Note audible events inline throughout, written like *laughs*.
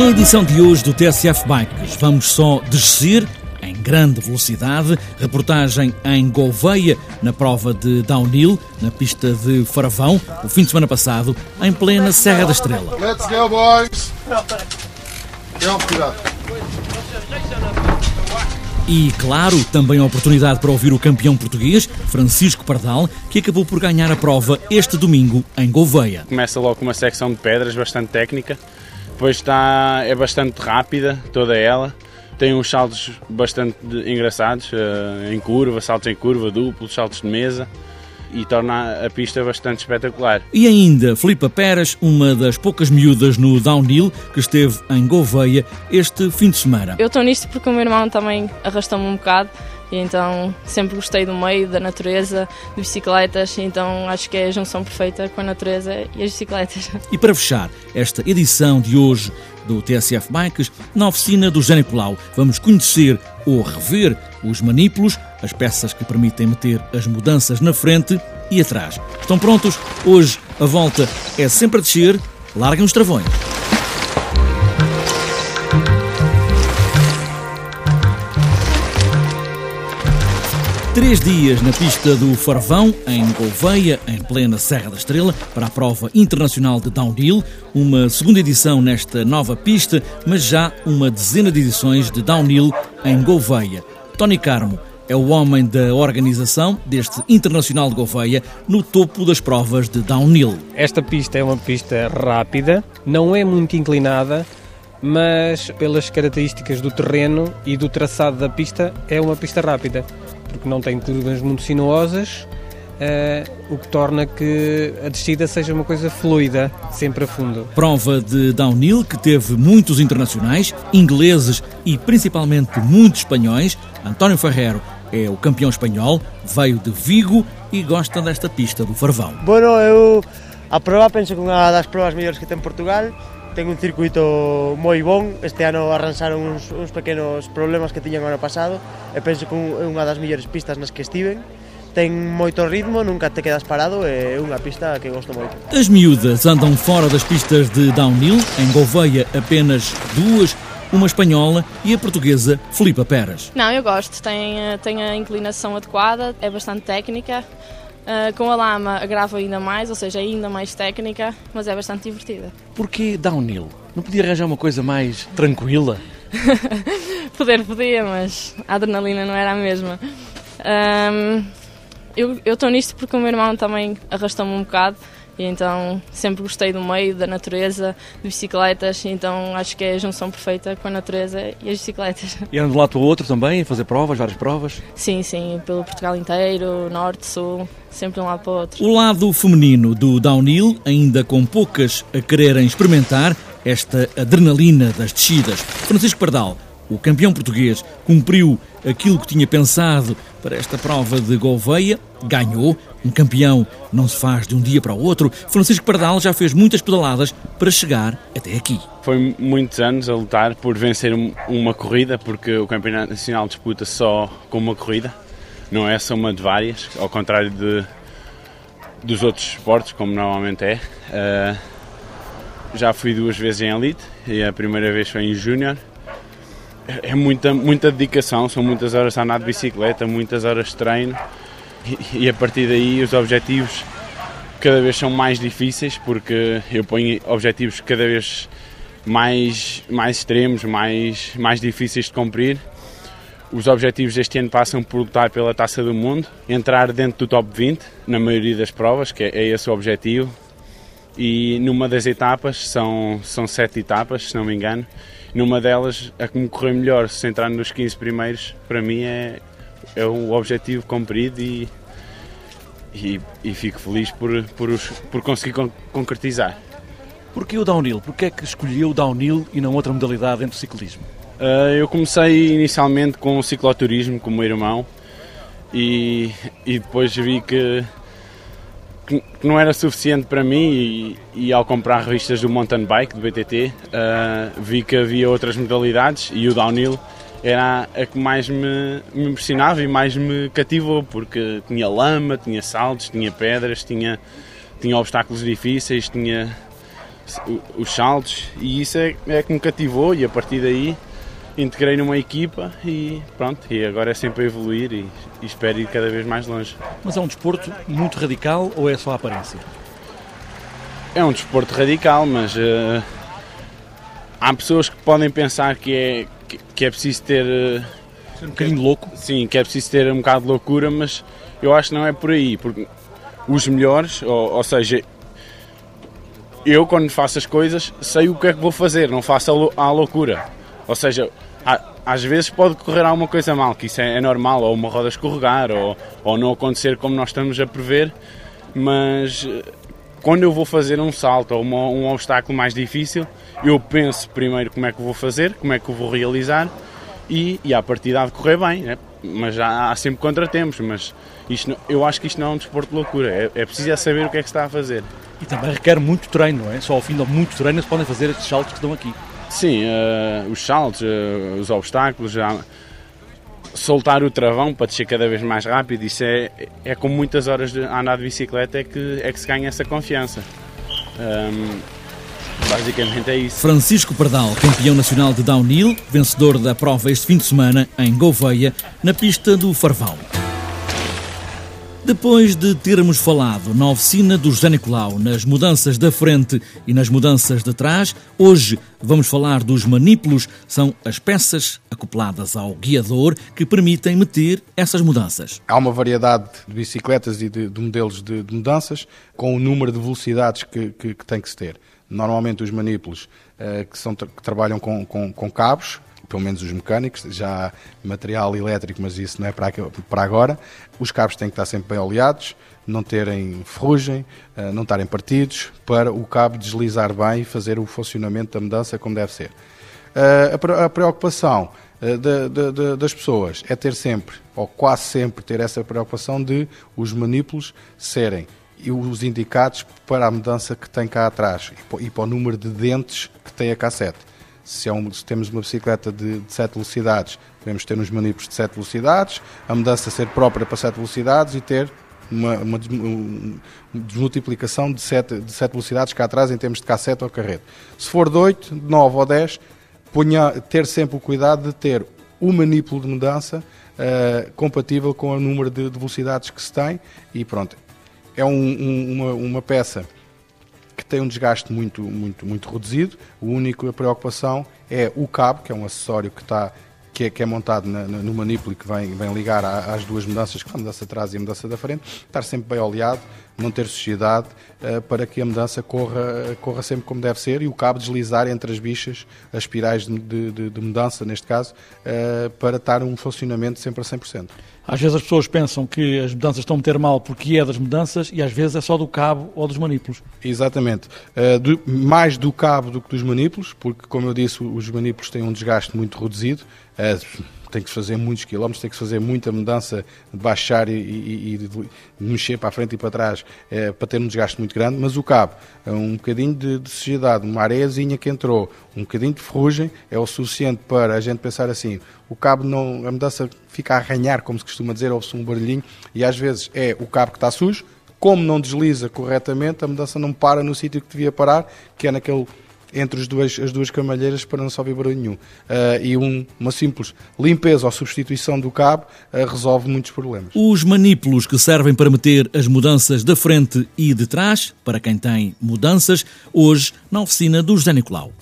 Na edição de hoje do TSF Bikes, vamos só descer em grande velocidade. Reportagem em Gouveia, na prova de downhill, na pista de Faravão, o fim de semana passado, em plena Serra da Estrela. Let's go, boys! E, claro, também a oportunidade para ouvir o campeão português, Francisco Pardal, que acabou por ganhar a prova este domingo em Gouveia. Começa logo com uma secção de pedras bastante técnica, depois está, é bastante rápida toda ela, tem uns saltos bastante engraçados, eh, em curva, saltos em curva, duplos, saltos de mesa e torna a pista bastante espetacular. E ainda Filipa Peras, uma das poucas miúdas no downhill que esteve em Gouveia este fim de semana. Eu estou nisto porque o meu irmão também arrastou-me um bocado e então sempre gostei do meio, da natureza, de bicicletas, então acho que é a junção perfeita com a natureza e as bicicletas. *laughs* E para fechar esta edição de hoje do TSF Bikes, na oficina do Colau, vamos conhecer ou rever os manípulos, as peças que permitem meter as mudanças na frente e atrás. Estão prontos? Hoje a volta é sempre a descer, larguem os travões. Três dias na pista do Farvão, em Gouveia, em plena Serra da Estrela, para a prova internacional de downhill. Uma segunda edição nesta nova pista, mas já uma dezena de edições de downhill em Gouveia. Tony Carmo é o homem da organização deste Internacional de Gouveia no topo das provas de downhill. Esta pista é uma pista rápida, não é muito inclinada, mas pelas características do terreno e do traçado da pista, é uma pista rápida porque não tem curvas muito sinuosas, uh, o que torna que a descida seja uma coisa fluida, sempre a fundo. Prova de downhill que teve muitos internacionais, ingleses e principalmente muitos espanhóis. António Ferrero é o campeão espanhol, veio de Vigo e gosta desta pista do Farvão. Bueno, eu a prova penso que unha das provas mellores que ten Portugal ten un circuito moi bon, este ano arranxaron uns, uns pequenos problemas que tiñan ano pasado e penso que é unha das mellores pistas nas que estiven. Ten moito ritmo, nunca te quedas parado e é unha pista que gosto moito. As miúdas andam fora das pistas de downhill, em Gouveia apenas duas, uma espanhola e a portuguesa Filipa Peras. Não, eu gosto, tem, eh, tem a inclinação adequada, é bastante técnica, Uh, com a lama agrava ainda mais, ou seja, é ainda mais técnica, mas é bastante divertida. Porquê downhill? Não podia arranjar uma coisa mais tranquila? *laughs* Poder podia, mas a adrenalina não era a mesma. Um, eu estou nisto porque o meu irmão também arrastou-me um bocado e então sempre gostei do meio, da natureza, de bicicletas, então acho que é a junção perfeita com a natureza e as bicicletas. E andam de um lado para o outro também, fazer provas, várias provas? Sim, sim, pelo Portugal inteiro, norte, sul, sempre de um lado para o outro. O lado feminino do downhill, ainda com poucas a quererem experimentar esta adrenalina das descidas. Francisco Pardal o campeão português cumpriu aquilo que tinha pensado para esta prova de Gouveia, ganhou. Um campeão não se faz de um dia para o outro. Francisco Pardal já fez muitas pedaladas para chegar até aqui. Foi muitos anos a lutar por vencer uma corrida, porque o Campeonato Nacional disputa só com uma corrida, não é só uma de várias, ao contrário de, dos outros esportes, como normalmente é. Uh, já fui duas vezes em elite e a primeira vez foi em júnior é muita, muita dedicação, são muitas horas a andar de bicicleta, muitas horas de treino e, e a partir daí os objetivos cada vez são mais difíceis porque eu ponho objetivos cada vez mais, mais extremos, mais, mais difíceis de cumprir. Os objetivos deste ano passam por lutar pela Taça do Mundo, entrar dentro do top 20 na maioria das provas, que é, é esse o objetivo. E numa das etapas, são, são sete etapas, se não me engano, numa delas, a que me correu melhor, se entrar nos 15 primeiros, para mim é, é o objetivo cumprido e, e, e fico feliz por, por, os, por conseguir con concretizar. Porquê o downhill? Porquê é que escolheu o downhill e não outra modalidade dentro do ciclismo? Uh, eu comecei inicialmente com o cicloturismo com o meu irmão e, e depois vi que que não era suficiente para mim e, e, ao comprar revistas do mountain bike, do BTT, uh, ah, vi que havia outras modalidades e o downhill era a que mais me, me, impressionava e mais me cativou, porque tinha lama, tinha saltos, tinha pedras, tinha, tinha obstáculos difíceis, tinha os saltos, e isso é, é que me cativou. E a partir daí integrei numa equipa e pronto, e agora é sempre a evoluir e, e espero ir cada vez mais longe. Mas é um desporto muito radical ou é só a aparência? É um desporto radical, mas uh, há pessoas que podem pensar que é, que, que é preciso ter. Uh, um bocadinho louco? Sim, que é preciso ter um bocado de loucura, mas eu acho que não é por aí, porque os melhores, ou, ou seja, eu quando faço as coisas sei o que é que vou fazer, não faço a, loucura. Ou seja, às vezes pode correr alguma coisa mal, que isso é, é normal, ou uma roda escorregar, ou, ou não acontecer como nós estamos a prever, mas eh, quando eu vou fazer um salto ou uma, um obstáculo mais difícil, eu penso primeiro como é que vou fazer, como é que vou realizar e, e a partir de correr bem, né? mas há, há, sempre contratempos, mas isto, eu acho que isto não é um desporto de loucura, é, é preciso é saber o que é que se está a fazer. E também requer muito treino, não é? Só ao fim de muito treino se podem fazer estes saltos que estão aqui. Sim, uh, os saltos, uh, os obstáculos, já, soltar o travão para descer cada vez mais rápido, isso é, é com muitas horas de andar de bicicleta é que, é que se ganha essa confiança. Um, basicamente é isso. Francisco Pardal, campeão nacional de downhill, vencedor da prova este fim de semana em Gouveia, na pista do Farvão. Depois de termos falado na oficina do José Nicolau, nas mudanças da frente e nas mudanças de trás, hoje vamos falar dos manípulos, são as peças acopladas ao guiador que permitem meter essas mudanças. Há uma variedade de bicicletas e de, de modelos de, de, mudanças com o número de velocidades que, que, que tem que se ter. Normalmente os manípulos uh, que, são, que trabalham com, com, com cabos, pelo menos os mecânicos, já material elétrico, mas isso não é para, para agora. Os cabos têm que estar sempre bem oleados, não terem ferrugem, eh, não estarem partidos, para o cabo deslizar bem e fazer o funcionamento da mudança como deve ser. Eh, a preocupação eh, das pessoas é ter sempre, ou quase sempre, ter essa preocupação de os manípulos serem os indicados para a mudança que tem cá atrás e para o número de dentes que tem a cassete se, é um, se temos uma bicicleta de, de 7 velocidades, devemos ter uns manípulos de 7 velocidades, a mudança ser própria para 7 velocidades e ter uma, uma desmultiplicação de 7, de 7 velocidades cá atrás em termos de cassete ou carrete. Se for de 8, de 9 ou 10, ponha, ter sempre o cuidado de ter o manípulo de mudança uh, compatível com o número de, de, velocidades que se tem e pronto. É um, um, uma, uma peça tem um desgaste muito, muito, muito reduzido. A única preocupação é o cabo, que é um acessório que está que é, que é montado na, no manípulo e que vem, vem ligar às duas mudanças, que é a mudança atrás e a mudança da frente, estar sempre bem oleado, não ter sujidade, uh, para que a mudança corra, corra sempre como deve ser e o cabo deslizar entre as bichas, as espirais de, de, de mudança, neste caso, uh, para estar um funcionamento sempre a 100%. Às vezes as pessoas pensam que as mudanças estão a meter mal porque é das mudanças e às vezes é só do cabo ou dos manípulos. Exatamente. Uh, do, mais do cabo do que dos manípulos, porque, como eu disse, os manípulos têm um desgaste muito reduzido. Uh, tem que fazer muitos quilómetros, tem que fazer muita mudança de baixar e, e, e mexer para a frente e para trás é, para ter um desgaste muito grande, mas o cabo, é um bocadinho de, de sujidade, uma areiazinha que entrou, um bocadinho de ferrugem, é o suficiente para a gente pensar assim, o cabo não, a mudança fica a arranhar, como se costuma dizer, ouve-se um barulhinho, e às vezes é o cabo que está sujo, como não desliza corretamente, a mudança não para no sítio que devia parar, que é naquele entre as duas, as duas camalheiras para não se ouvir barulho nenhum. Uh, e um, uma simples limpeza ou substituição do cabo uh, resolve muitos problemas. Os manípulos que servem para meter as mudanças da frente e de trás, para quem tem mudanças, hoje na oficina do José Nicolau.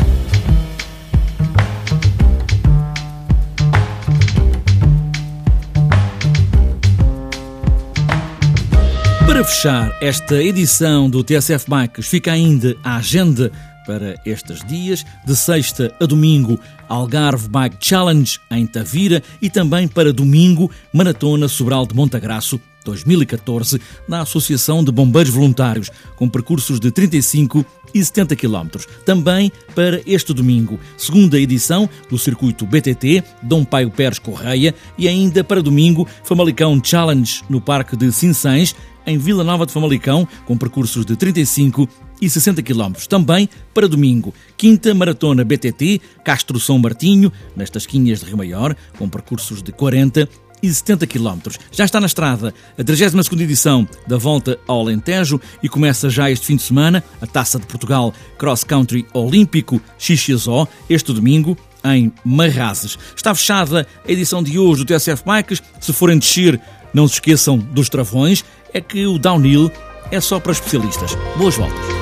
Para fechar esta edição do TSF Bikes, fica ainda a agenda para estes dias, de sexta a domingo, Algarve Bike Challenge em Tavira e também para domingo, Maratona Sobral de Montagraço 2014, na Associação de Bombeiros Voluntários, com percursos de 35 e 70 km. Também para este domingo, segunda edição do circuito BTT Dom Paio Pérez Correia e ainda para domingo, Famalicão Challenge no Parque de Sinsães, em Vila Nova de Famalicão, com percursos de 35 e 60 km. Também para domingo, quinta maratona BTT, Castro São Martinho, nas Tasquinhas de Rio Maior, com percursos de 40 170 km. Já está na estrada a 32 edição da Volta ao Alentejo e começa já este fim de semana a Taça de Portugal Cross Country Olímpico XXO, este domingo, em Marrazes. Está fechada a edição de hoje do TSF Bikes. Se forem descer, não se esqueçam dos travões. É que o downhill é só para especialistas. Boas voltas.